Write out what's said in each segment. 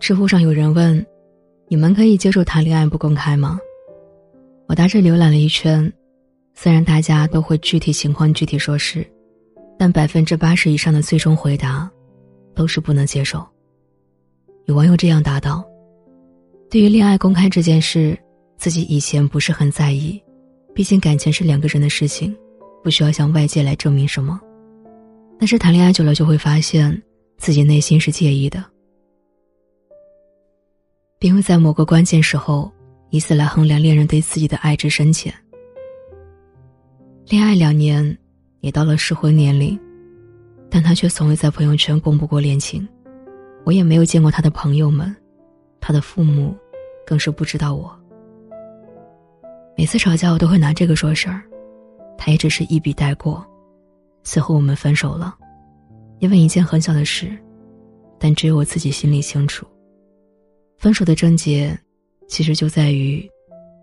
知乎上有人问：“你们可以接受谈恋爱不公开吗？”我大致浏览了一圈，虽然大家都会具体情况具体说是，但百分之八十以上的最终回答都是不能接受。有网友这样答道：“对于恋爱公开这件事，自己以前不是很在意，毕竟感情是两个人的事情，不需要向外界来证明什么。但是谈恋爱久了，就会发现自己内心是介意的。”并会在某个关键时候，以此来衡量恋人对自己的爱之深浅。恋爱两年，也到了适婚年龄，但他却从未在朋友圈公布过恋情，我也没有见过他的朋友们，他的父母，更是不知道我。每次吵架，我都会拿这个说事儿，他也只是一笔带过。随后我们分手了，因为一件很小的事，但只有我自己心里清楚。分手的症结，其实就在于，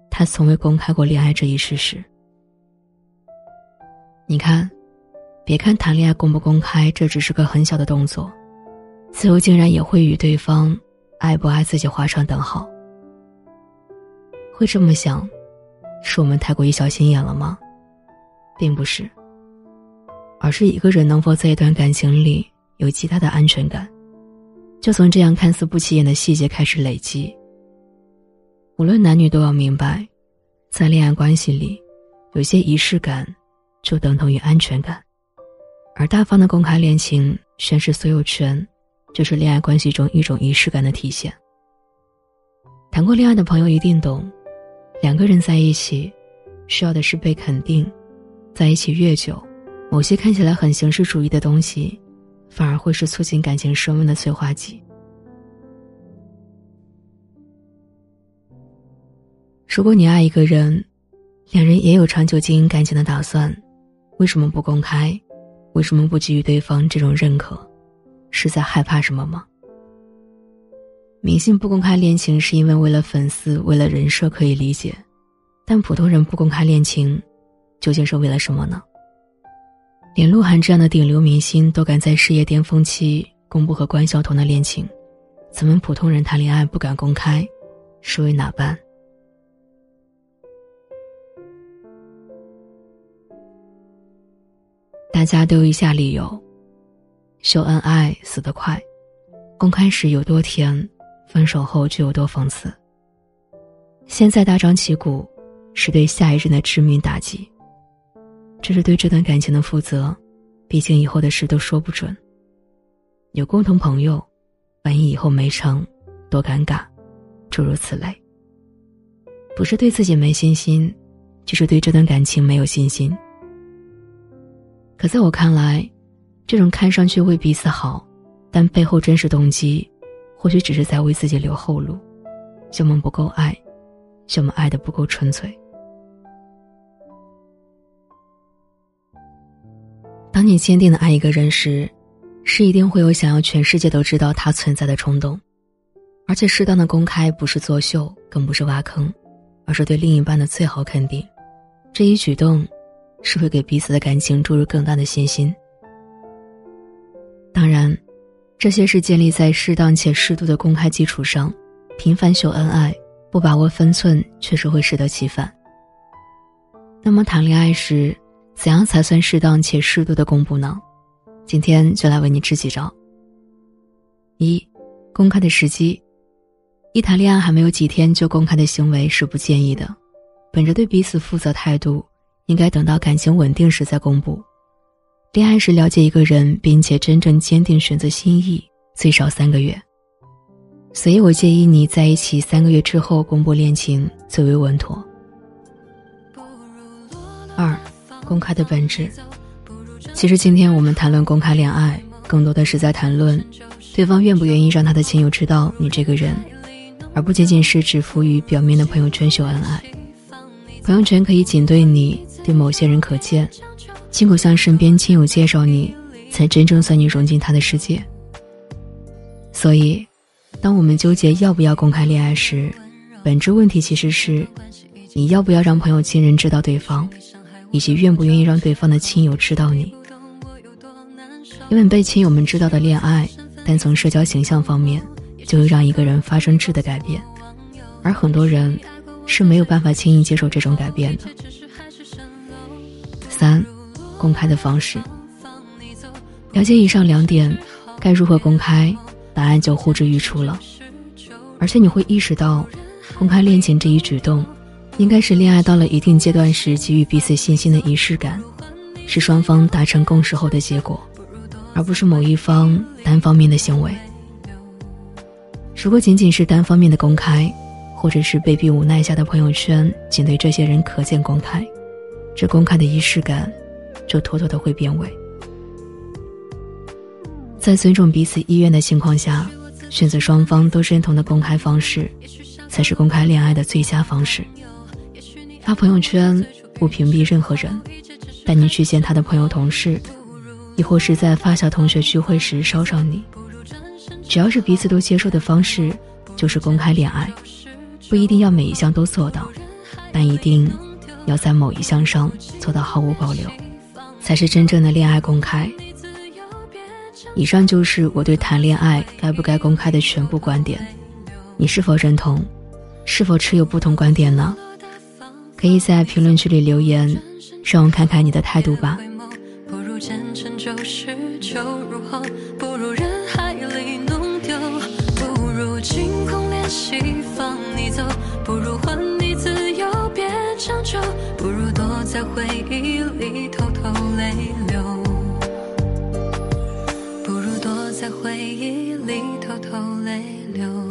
他从未公开过恋爱这一事实。你看，别看谈恋爱公不公开，这只是个很小的动作，最后竟然也会与对方爱不爱自己画上等号。会这么想，是我们太过于小心眼了吗？并不是，而是一个人能否在一段感情里有极大的安全感。就从这样看似不起眼的细节开始累积。无论男女都要明白，在恋爱关系里，有些仪式感，就等同于安全感，而大方的公开恋情、宣示所有权，就是恋爱关系中一种仪式感的体现。谈过恋爱的朋友一定懂，两个人在一起，需要的是被肯定，在一起越久，某些看起来很形式主义的东西。反而会是促进感情升温的催化剂。如果你爱一个人，两人也有长久经营感情的打算，为什么不公开？为什么不给予对方这种认可？是在害怕什么吗？明星不公开恋情是因为为了粉丝，为了人设可以理解，但普通人不公开恋情，究竟是为了什么呢？连鹿晗这样的顶流明星都敢在事业巅峰期公布和关晓彤的恋情，咱们普通人谈恋爱不敢公开，是为哪般？大家都有以下理由：秀恩爱死得快，公开时有多甜，分手后就有多讽刺。现在大张旗鼓，是对下一任的致命打击。这是对这段感情的负责，毕竟以后的事都说不准。有共同朋友，万一以后没成，多尴尬，诸如此类。不是对自己没信心，就是对这段感情没有信心。可在我看来，这种看上去为彼此好，但背后真实动机，或许只是在为自己留后路，要么不够爱，要么爱的不够纯粹。当你坚定的爱一个人时，是一定会有想要全世界都知道他存在的冲动，而且适当的公开不是作秀，更不是挖坑，而是对另一半的最好肯定。这一举动，是会给彼此的感情注入更大的信心。当然，这些是建立在适当且适度的公开基础上，频繁秀恩爱，不把握分寸，确实会适得其反。那么谈恋爱时，怎样才算适当且适度的公布呢？今天就来为你支几招。一，公开的时机，一谈恋爱还没有几天就公开的行为是不建议的。本着对彼此负责态度，应该等到感情稳定时再公布。恋爱时了解一个人，并且真正坚定选择心意，最少三个月。所以我建议你在一起三个月之后公布恋情，最为稳妥。二。公开的本质，其实今天我们谈论公开恋爱，更多的是在谈论对方愿不愿意让他的亲友知道你这个人，而不仅仅是只浮于表面的朋友圈秀恩爱。朋友圈可以仅对你对某些人可见，亲口向身边亲友介绍你，才真正算你融进他的世界。所以，当我们纠结要不要公开恋爱时，本质问题其实是你要不要让朋友亲人知道对方。以及愿不愿意让对方的亲友知道你？因为被亲友们知道的恋爱，单从社交形象方面，就会让一个人发生质的改变，而很多人是没有办法轻易接受这种改变的。三，公开的方式。了解以上两点，该如何公开，答案就呼之欲出了。而且你会意识到，公开恋情这一举动，应该是恋爱到了一定阶段时给予彼此信心的仪式感，是双方达成共识后的结果，而不是某一方单方面的行为。如果仅仅是单方面的公开，或者是被逼无奈下的朋友圈仅对这些人可见公开，这公开的仪式感，就妥妥的会变味。在尊重彼此意愿的情况下，选择双方都认同的公开方式，才是公开恋爱的最佳方式。发朋友圈不屏蔽任何人，带你去见他的朋友同事，亦或是在发小同学聚会时捎上你。只要是彼此都接受的方式，就是公开恋爱，不一定要每一项都做到，但一定要在某一项上做到毫无保留，才是真正的恋爱公开。以上就是我对谈恋爱该不该公开的全部观点，你是否认同？是否持有不同观点呢？可以在评论区里留言让我看看你的态度吧。不如前尘旧事酒入喉不如人海里弄丢。不如清空联系放你走不如还你自由别将就不如躲在回忆里偷偷泪流。不如躲在回忆里偷偷泪流。